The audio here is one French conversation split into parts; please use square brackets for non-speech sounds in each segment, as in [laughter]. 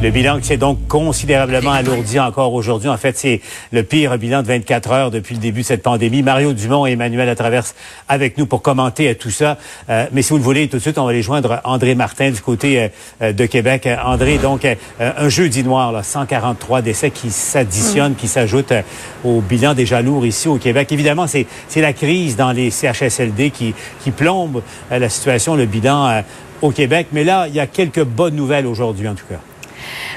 Le bilan qui s'est donc considérablement alourdi encore aujourd'hui. En fait, c'est le pire bilan de 24 heures depuis le début de cette pandémie. Mario Dumont et Emmanuel Traverse avec nous pour commenter tout ça. Euh, mais si vous le voulez, tout de suite, on va les joindre André Martin du côté euh, de Québec. André, donc, euh, un jeudi noir, là, 143 décès qui s'additionnent, qui s'ajoutent au bilan déjà lourd ici au Québec. Évidemment, c'est la crise dans les CHSLD qui, qui plombe la situation, le bilan au Québec. Mais là, il y a quelques bonnes nouvelles aujourd'hui, en tout cas.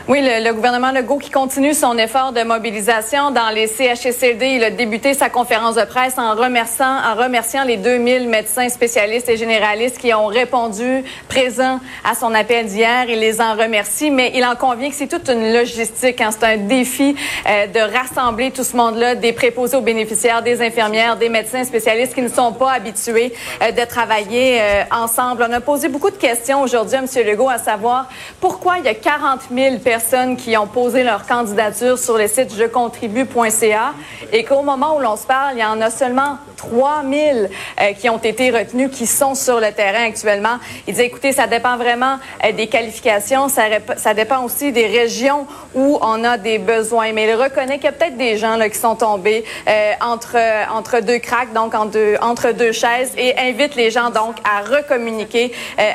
Oui, le, gouvernement Legault qui continue son effort de mobilisation dans les CHSLD. Il a débuté sa conférence de presse en remerciant, en remerciant les 2000 médecins spécialistes et généralistes qui ont répondu présents à son appel d'hier. Il les en remercie, mais il en convient que c'est toute une logistique. Hein. C'est un défi euh, de rassembler tout ce monde-là, des préposés aux bénéficiaires, des infirmières, des médecins spécialistes qui ne sont pas habitués euh, de travailler euh, ensemble. On a posé beaucoup de questions aujourd'hui à M. Legault, à savoir pourquoi il y a 40 000 personnes qui ont posé leur candidature sur le site jecontribue.ca et qu'au moment où l'on se parle, il y en a seulement 3000 euh, qui ont été retenus, qui sont sur le terrain actuellement. Il dit, écoutez, ça dépend vraiment euh, des qualifications, ça, dépend aussi des régions où on a des besoins. Mais il reconnaît qu'il y a peut-être des gens là, qui sont tombés euh, entre, entre deux cracks, donc entre deux chaises, et invite les gens donc à recommuniquer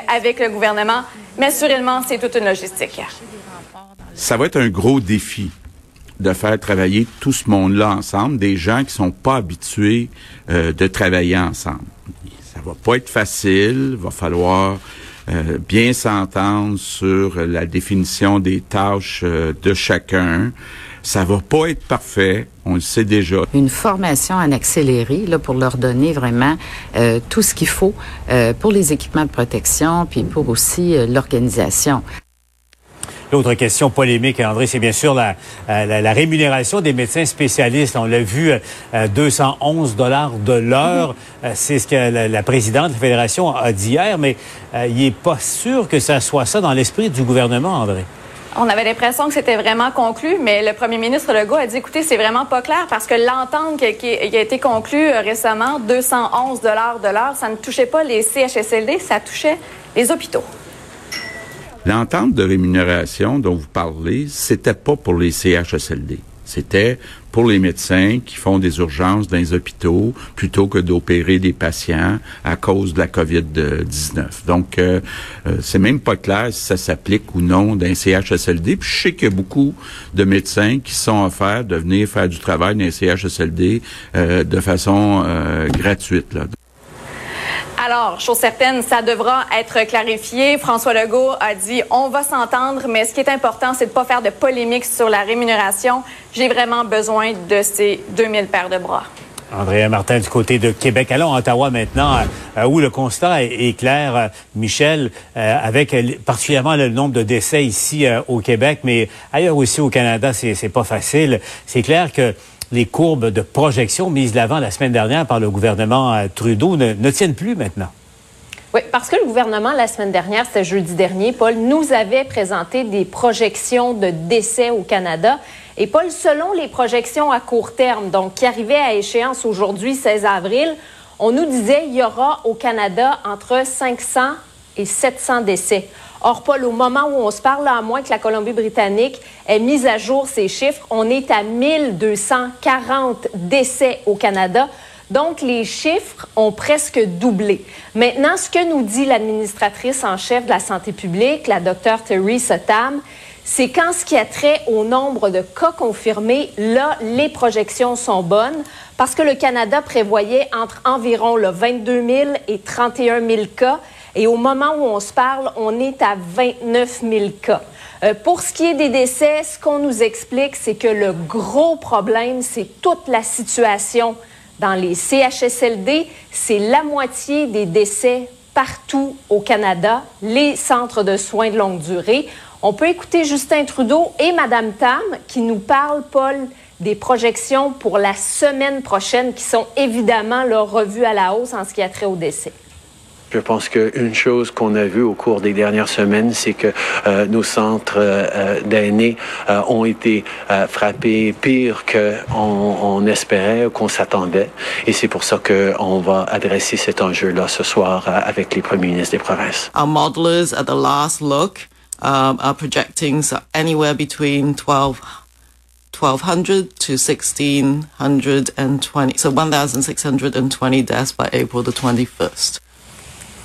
avec le gouvernement. Mais assurément, c'est toute une logistique ça va être un gros défi de faire travailler tout ce monde-là ensemble, des gens qui sont pas habitués euh, de travailler ensemble. Ça va pas être facile, va falloir euh, bien s'entendre sur la définition des tâches euh, de chacun. Ça va pas être parfait, on le sait déjà. Une formation en accéléré là, pour leur donner vraiment tout ce qu'il faut pour les équipements de protection, puis pour aussi l'organisation. L'autre question polémique, André, c'est bien sûr la, euh, rémunération des médecins spécialistes. On l'a vu, 211 euh, dollars de l'heure. Euh, c'est ce que la, présidente de la Fédération a dit hier, mais il n'est pas sûr que ça soit ça dans l'esprit du gouvernement, André. On avait l'impression que c'était vraiment conclu, mais le premier ministre Legault a dit, écoutez, c'est vraiment pas clair parce que l'entente qui, a été conclue récemment, 211 dollars de l'heure, ça ne touchait pas les CHSLD, ça touchait les hôpitaux. L'entente de rémunération dont vous parlez, c'était pas pour les CHSLD. C'était pour les médecins qui font des urgences dans les hôpitaux plutôt que d'opérer des patients à cause de la COVID-19. Donc, euh, euh, c'est même pas clair si ça s'applique ou non d'un CHSLD. Puis je sais qu'il y a beaucoup de médecins qui sont offerts de venir faire du travail dans les CHSLD euh, de façon euh, gratuite. Là. Alors, chose certaine, ça devra être clarifié. François Legault a dit on va s'entendre, mais ce qui est important, c'est de pas faire de polémique sur la rémunération. J'ai vraiment besoin de ces 2000 paires de bras. André Martin du côté de Québec. Allons à Ottawa maintenant, euh, où le constat est, clair, euh, Michel, euh, avec particulièrement le nombre de décès ici au Québec, mais ailleurs aussi au Canada, c'est pas facile. C'est clair que les courbes de projection mises l'avant la semaine dernière par le gouvernement euh, Trudeau ne, tiennent plus maintenant. Oui, parce que le gouvernement, la semaine dernière, c'était jeudi dernier, Paul, nous avait présenté des projections de décès au Canada. Et Paul, selon les projections à court terme, donc qui arrivaient à échéance aujourd'hui, 16 avril, on nous disait qu'il y aura au Canada entre 500 et 700 décès. Or, Paul, au moment où on se parle, à moins que la Colombie-Britannique ait mis à jour ses chiffres, on est à 1240 décès au Canada. Donc, les chiffres ont presque doublé. Maintenant, ce que nous dit l'administratrice en chef de la santé publique, la docteure Theresa Tam, c'est qu'en ce qui a trait au nombre de cas confirmés, là, les projections sont bonnes parce que le Canada prévoyait entre environ le 22 000 et 31 000 cas. Et au moment où on se parle, on est à 29 000 cas. Euh, pour ce qui est des décès, ce qu'on nous explique, c'est que le gros problème, c'est toute la situation dans les CHSLD. C'est la moitié des décès partout au Canada, les centres de soins de longue durée. On peut écouter Justin Trudeau et Mme Tam qui nous parlent, Paul, des projections pour la semaine prochaine qui sont évidemment leur revues à la hausse en ce qui a trait au décès. Je pense qu'une chose qu'on a vue au cours des dernières semaines, c'est que euh, nos centres euh, d'aînés euh, ont été frappés pire qu'on on espérait, qu'on s'attendait. Et c'est pour ça qu'on va adresser cet enjeu-là ce soir avec les premiers ministres des provinces. Our modelers at the last look um, are projecting anywhere between 12 1200 to 1620, so 1620 deaths by April the 21st.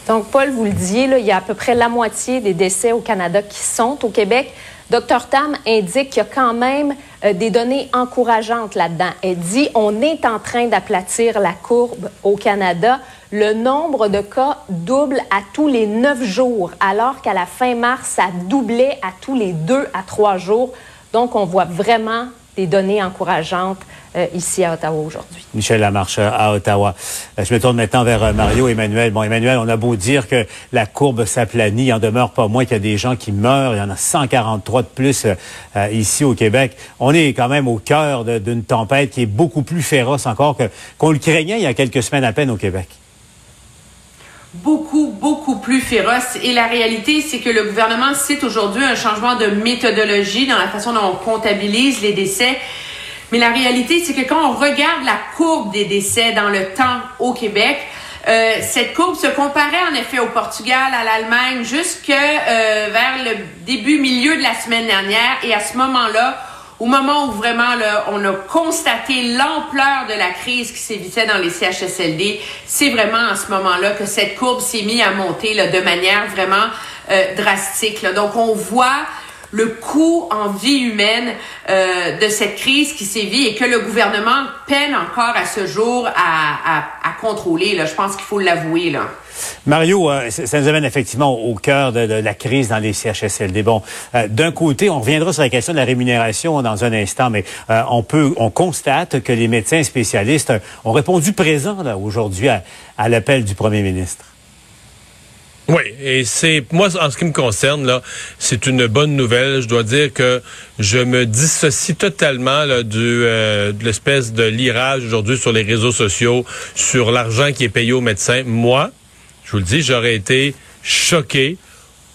Donc, Paul, vous le disiez, il y a à peu près la moitié des décès au Canada qui sont au Québec. Dr Tam indique qu'il y a quand même euh, des données encourageantes là-dedans. Elle dit on est en train d'aplatir la courbe au Canada. Le nombre de cas double à tous les neuf jours, alors qu'à la fin mars, ça doublait à tous les deux à trois jours. Donc, on voit vraiment des données encourageantes euh, ici à Ottawa aujourd'hui. Michel Lamarche à Ottawa. Euh, je me tourne maintenant vers euh, Mario Emmanuel. Bon, Emmanuel, on a beau dire que la courbe s'aplanit, il en demeure pas moins qu'il y a des gens qui meurent. Il y en a 143 de plus ici au Québec. On est quand même au cœur d'une tempête qui est beaucoup plus féroce encore qu'on le craignait il y a quelques semaines à peine au Québec beaucoup, beaucoup plus féroce. Et la réalité, c'est que le gouvernement cite aujourd'hui un changement de méthodologie dans la façon dont on comptabilise les décès. Mais la réalité, c'est que quand on regarde la courbe des décès dans le temps au Québec, euh, cette courbe se comparait en effet au Portugal, à l'Allemagne, jusque euh, vers le début, milieu de la semaine dernière. Et à ce moment-là, au moment où vraiment là, on a constaté l'ampleur de la crise qui sévissait dans les CHSLD, c'est vraiment à ce moment-là que cette courbe s'est mise à monter là, de manière vraiment euh, drastique. Donc on voit le coût en vie humaine euh, de cette crise qui sévit et que le gouvernement peine encore à ce jour à, à, à contrôler. Là. Je pense qu'il faut l'avouer. Là. Mario, euh, ça nous amène effectivement au cœur de, la crise dans les CHSLD. Bon, euh, d'un côté, on reviendra sur la question de la rémunération dans un instant, mais euh, on peut, on constate que les médecins spécialistes ont répondu présent aujourd'hui à, à l'appel du premier ministre. Oui, et c'est moi en ce qui me concerne là, c'est une bonne nouvelle. Je dois dire que je me dissocie totalement du de l'espèce de lirage aujourd'hui sur les réseaux sociaux sur l'argent qui est payé aux médecins. Moi, je vous le dis, j'aurais été choqué,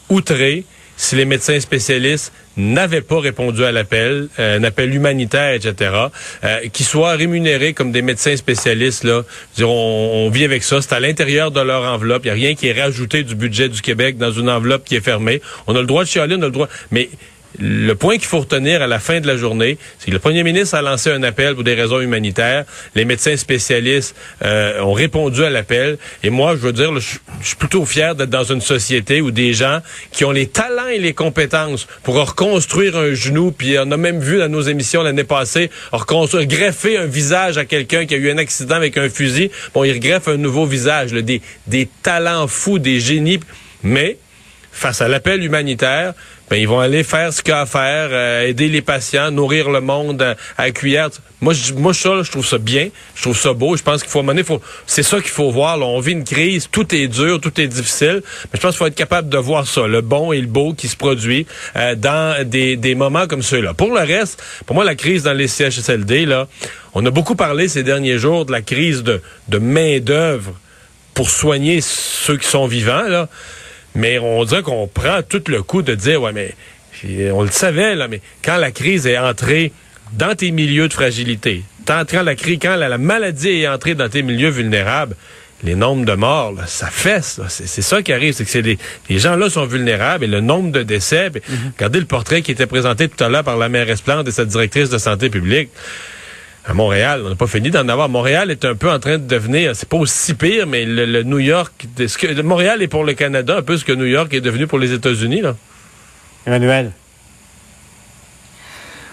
outré, si les médecins spécialistes n'avaient pas répondu à l'appel, euh, un appel humanitaire, etc., euh, qu'ils soient rémunérés comme des médecins spécialistes, là, on, on, vit avec ça, c'est à l'intérieur de leur enveloppe, il n'y a rien qui est rajouté du budget du Québec dans une enveloppe qui est fermée. On a le droit de chialer, on a le droit, mais le point qu'il faut retenir à la fin de la journée, c'est que le premier ministre a lancé un appel pour des raisons humanitaires. Les médecins spécialistes euh, ont répondu à l'appel. Et moi, je veux dire, je, suis plutôt fier d'être dans une société où des gens qui ont les talents et les compétences pour reconstruire un genou, puis on a même vu dans nos émissions l'année passée, reconstruire, greffer un visage à quelqu'un qui a eu un accident avec un fusil. Bon, il greffe un nouveau visage, des, des talents fous, des génies. Mais face à l'appel humanitaire, ben, ils vont aller faire ce qu'il y a à faire, euh, aider les patients, nourrir le monde à, à cuillère. Moi, je, moi, ça, je trouve ça bien, je trouve ça beau. Je pense qu'il faut mener, faut, c'est ça qu'il faut voir. Là. On vit une crise, tout est dur, tout est difficile, mais je pense qu'il faut être capable de voir ça, le bon et le beau qui se produit euh, dans des, des moments comme ceux-là. Pour le reste, pour moi, la crise dans les CHSLD, là, on a beaucoup parlé ces derniers jours de la crise de, de main d'œuvre pour soigner ceux qui sont vivants, là. Mais on dirait qu'on prend tout le coup de dire, ouais, mais on le savait, là, mais quand la crise est entrée dans tes milieux de fragilité, quand la, crise, quand la, maladie est entrée dans tes milieux vulnérables, les nombres de morts, ça fesse. C'est ça qui arrive, c'est que les, les gens-là sont vulnérables et le nombre de décès. Mm-hmm. Regardez le portrait qui était présenté tout à l'heure par la maire Esplante et sa directrice de santé publique à Montréal. On n'a pas fini d'en avoir. Montréal est un peu en train de devenir, c'est pas aussi pire, mais le, New York, Montréal est pour le Canada un peu ce que New York est devenu pour les États-Unis, là. Emmanuel.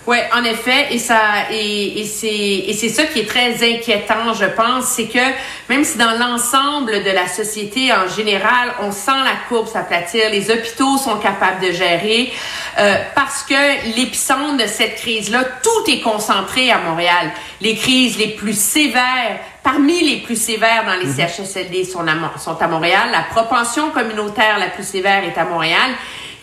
Oui, en effet, et ça et, et c'est et c'est ça qui est très inquiétant, je pense, c'est que même si dans l'ensemble de la société en général, on sent la courbe s'aplatir, les hôpitaux sont capables de gérer, euh, parce que l'épicentre de cette crise-là, tout est concentré à Montréal. Les crises les plus sévères, parmi les plus sévères dans les mhm. CHSLD sont à, sont à Montréal. La propension communautaire la plus sévère est à Montréal.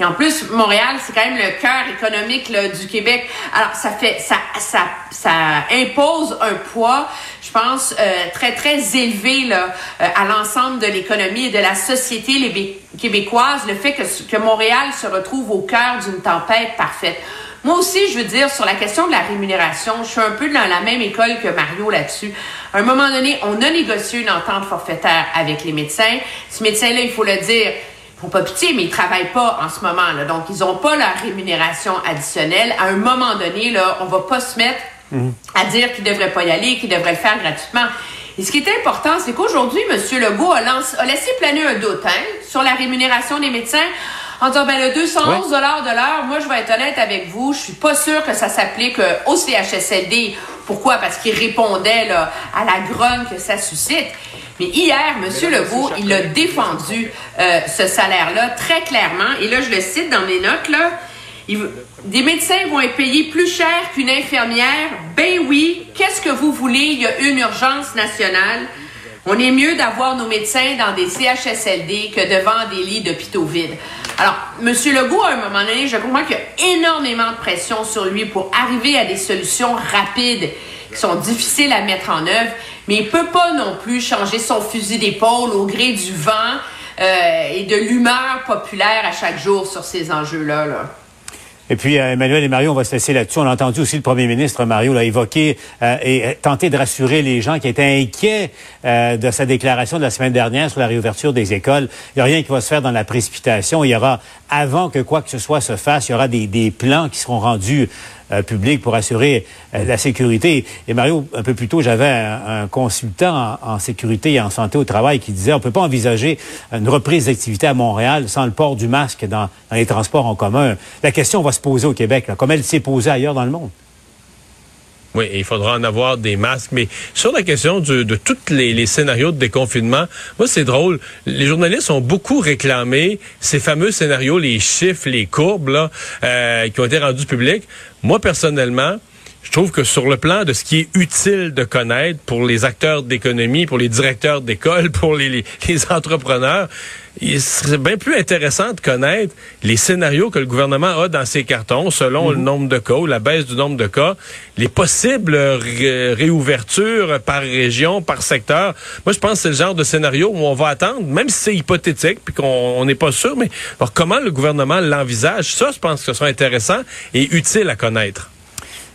Et en plus, Montréal, c'est quand même le cœur économique du Québec. Alors, ça fait, ça, ça, ça impose un poids. Je pense, euh, très, très élevé là, euh, à l'ensemble de l'économie et de la société québécoise, le fait que, que Montréal se retrouve au cœur d'une tempête parfaite. Moi aussi, je veux dire, sur la question de la rémunération, je suis un peu dans la même école que Mario là-dessus. À un moment donné, on a négocié une entente forfaitaire avec les médecins. Ces médecins-là, il faut le dire, faut pas pitié, mais ils travaillent pas en ce moment. Là. Donc, ils n'ont pas la rémunération additionnelle. À un moment donné, là, on va pas se mettre mhm. à dire qu'ils devraient pas y aller, qu'ils devraient le faire gratuitement. Et ce qui est important, c'est qu'aujourd'hui, M. Legault a, a, laissé planer un doute hein, sur la rémunération des médecins en disant, ben, le 211 dollars de l'heure, moi, je vais être honnête avec vous, je suis pas sûre que ça s'applique euh, au CHSLD. Pourquoi? Parce qu'il répondait là, à la grogne que ça suscite. Mais hier, M. Legault, il a défendu euh, ce salaire-là très clairement. Et là, je le cite dans mes notes, là. des médecins vont être payés plus cher qu'une infirmière. Ben oui, qu'est-ce que vous voulez? Il y a une urgence nationale. On est mieux d'avoir nos médecins dans des CHSLD que devant des lits d'hôpitaux vides. Alors, M. Legault, à un moment donné, je comprends qu'il y a énormément de pression sur lui pour arriver à des solutions rapides qui sont difficiles à mettre en œuvre, mais il peut pas non plus changer son fusil d'épaule au gré du vent euh, et de l'humeur populaire à chaque jour sur ces enjeux-là. là. Et puis, euh, Emmanuel et Mario, on va se laisser là-dessus. On a entendu aussi le premier ministre, Mario, l'a évoqué euh, et tenter de rassurer les gens qui étaient inquiets de sa déclaration de la semaine dernière sur la réouverture des écoles. Il n'y a rien qui va se faire dans la précipitation. Il y aura, avant que quoi que ce soit se fasse, il y aura des plans qui seront rendus euh, public pour assurer euh, la sécurité. Et Mario, un peu plus tôt, j'avais un, consultant en, sécurité et en santé au travail qui disait on peut pas envisager une reprise d'activité à Montréal sans le port du masque dans, les transports en commun. La question va se poser au Québec, comme elle s'est posée ailleurs dans le monde. Oui, il faudra en avoir des masques. Mais sur la question de, de tous les, scénarios de déconfinement, moi, c'est drôle. Les journalistes ont beaucoup réclamé ces fameux scénarios, les chiffres, les courbes, euh, qui ont été rendus publics. Moi, personnellement, je trouve que sur le plan de ce qui est utile de connaître pour les acteurs d'économie, pour les directeurs d'école, [laughs] pour les, les, entrepreneurs, il serait bien plus intéressant de connaître les scénarios que le gouvernement a dans ses cartons selon le mhm. nombre de cas ou la baisse du nombre de cas, les possibles réouvertures par région, par secteur. Moi, je pense que c'est le genre de scénario où on va attendre, même si c'est hypothétique puis qu'on n'est pas sûr, mais comment le gouvernement l'envisage, ça, je pense que ce sera intéressant et utile à connaître.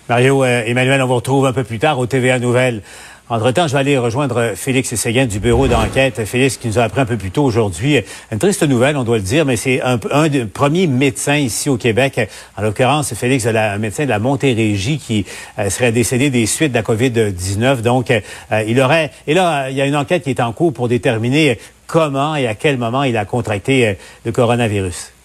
Mario, euh, Emmanuel, on vous retrouve un peu plus tard au TVA Nouvelles. Entre-temps, je vais aller rejoindre Félix Séguin du bureau d'enquête. Félix qui nous a appris un peu plus tôt aujourd'hui. Une triste nouvelle, on doit le dire, mais c'est un, des premiers médecins ici au Québec. En l'occurrence, Félix, un médecin de la Montérégie qui euh, serait décédé des suites de la COVID-19. Donc, euh, il aurait... Et là, il y a une enquête qui est en cours pour déterminer comment et à quel moment il a contracté le coronavirus.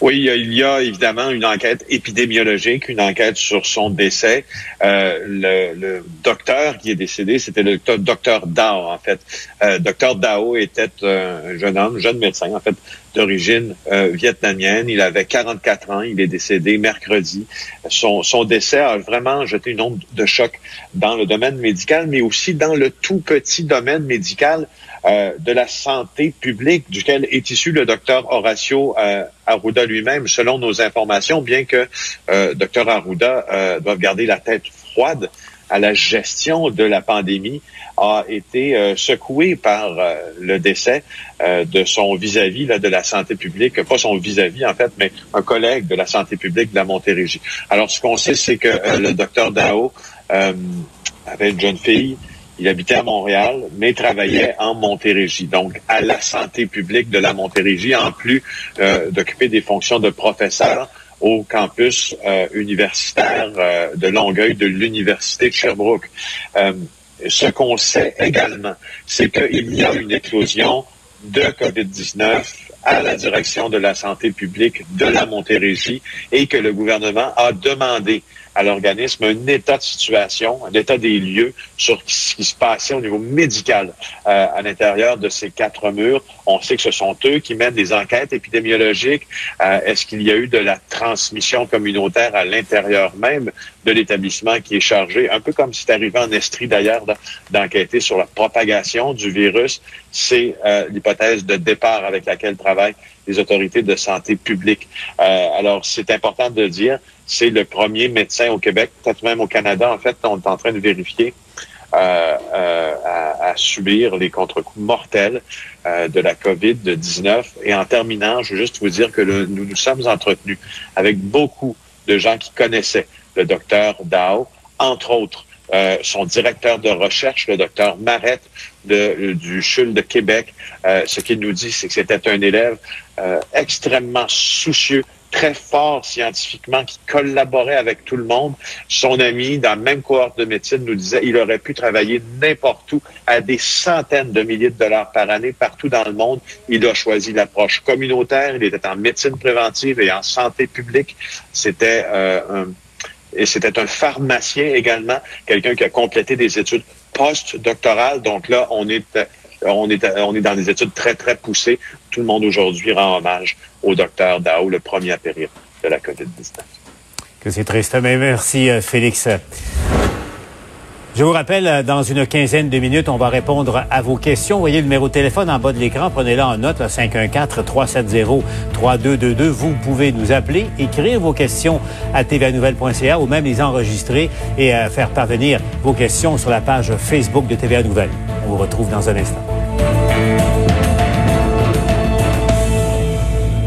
Oui, il y a évidemment une enquête épidémiologique, une enquête sur son décès. Euh, le, docteur qui est décédé, c'était le docteur Dao, en fait. Euh, docteur Dao était un jeune homme, jeune médecin, en fait, d'origine euh, vietnamienne. Il avait 44 ans. Il est décédé mercredi. Son, son décès a vraiment jeté une onde de choc dans le domaine médical, mais aussi dans le tout petit domaine médical euh, de la santé publique, duquel est issu le docteur Horacio euh, Arruda lui-même, selon nos informations, bien que euh, docteur Arruda euh, doive garder la tête froide à la gestion de la pandémie, a été secoué par le décès de son vis-à-vis de la santé publique, pas son vis-à-vis en fait, mais un collègue de la santé publique de la Montérégie. Alors ce qu'on sait, c'est que le docteur Dao avait une jeune fille, il habitait à Montréal, mais travaillait en Montérégie, donc à la santé publique de la Montérégie, en plus euh, d'occuper des fonctions de professeur au campus euh, universitaire euh, de Longueuil de l'Université de Sherbrooke. ce qu'on sait également, c'est qu'il y a une éclosion de COVID-19 à la direction de la santé publique de la Montérégie et que le gouvernement a demandé à l'organisme un état de situation, un état des lieux sur ce qui se passait au niveau médical euh, à l'intérieur de ces quatre murs. On sait que ce sont eux qui mènent des enquêtes épidémiologiques. Euh, est-ce qu'il y a eu de la transmission communautaire à l'intérieur même de l'établissement qui est chargé, un peu comme c'est arrivé en Estrie d'ailleurs, d'enquêter sur la propagation du virus. C'est euh, l'hypothèse de départ avec laquelle travaille des autorités de santé publique. Euh, alors, c'est important de dire, c'est le premier médecin au Québec, peut-être même au Canada, en fait, on est en train de vérifier euh, euh, à, à, subir les contre-coups mortels euh, de la COVID-19. Et en terminant, je veux juste vous dire que nous nous sommes entretenus avec beaucoup de gens qui connaissaient le docteur Dao, entre autres euh, son directeur de recherche, le docteur Marette du CHUL de Québec. Euh, ce qu'il nous dit, c'est que c'était un élève euh, extrêmement soucieux, très fort scientifiquement, qui collaborait avec tout le monde. Son ami, dans la même cohorte de médecine, nous disait il aurait pu travailler n'importe où à des centaines de milliers de dollars par année partout dans le monde. Il a choisi l'approche communautaire. Il était en médecine préventive et en santé publique. C'était un et c'était un pharmacien également, quelqu'un qui a complété des études post-doctorales. Donc là, on est, on est, on est dans des études très, très poussées. Tout le monde aujourd'hui rend hommage au docteur Dao, le premier à périr de la COVID-19. Que c'est triste, mais merci Félix. Je vous rappelle, euh, dans une quinzaine de minutes, on va répondre à vos questions. Voyez le numéro de téléphone en bas de l'écran. Prenez-le en note, 514-370-3222. Vous pouvez nous appeler, écrire vos questions à tvanouvelle.ca ou même les enregistrer et euh, faire parvenir vos questions sur la page Facebook de TVA Nouvelle. On vous retrouve dans un instant.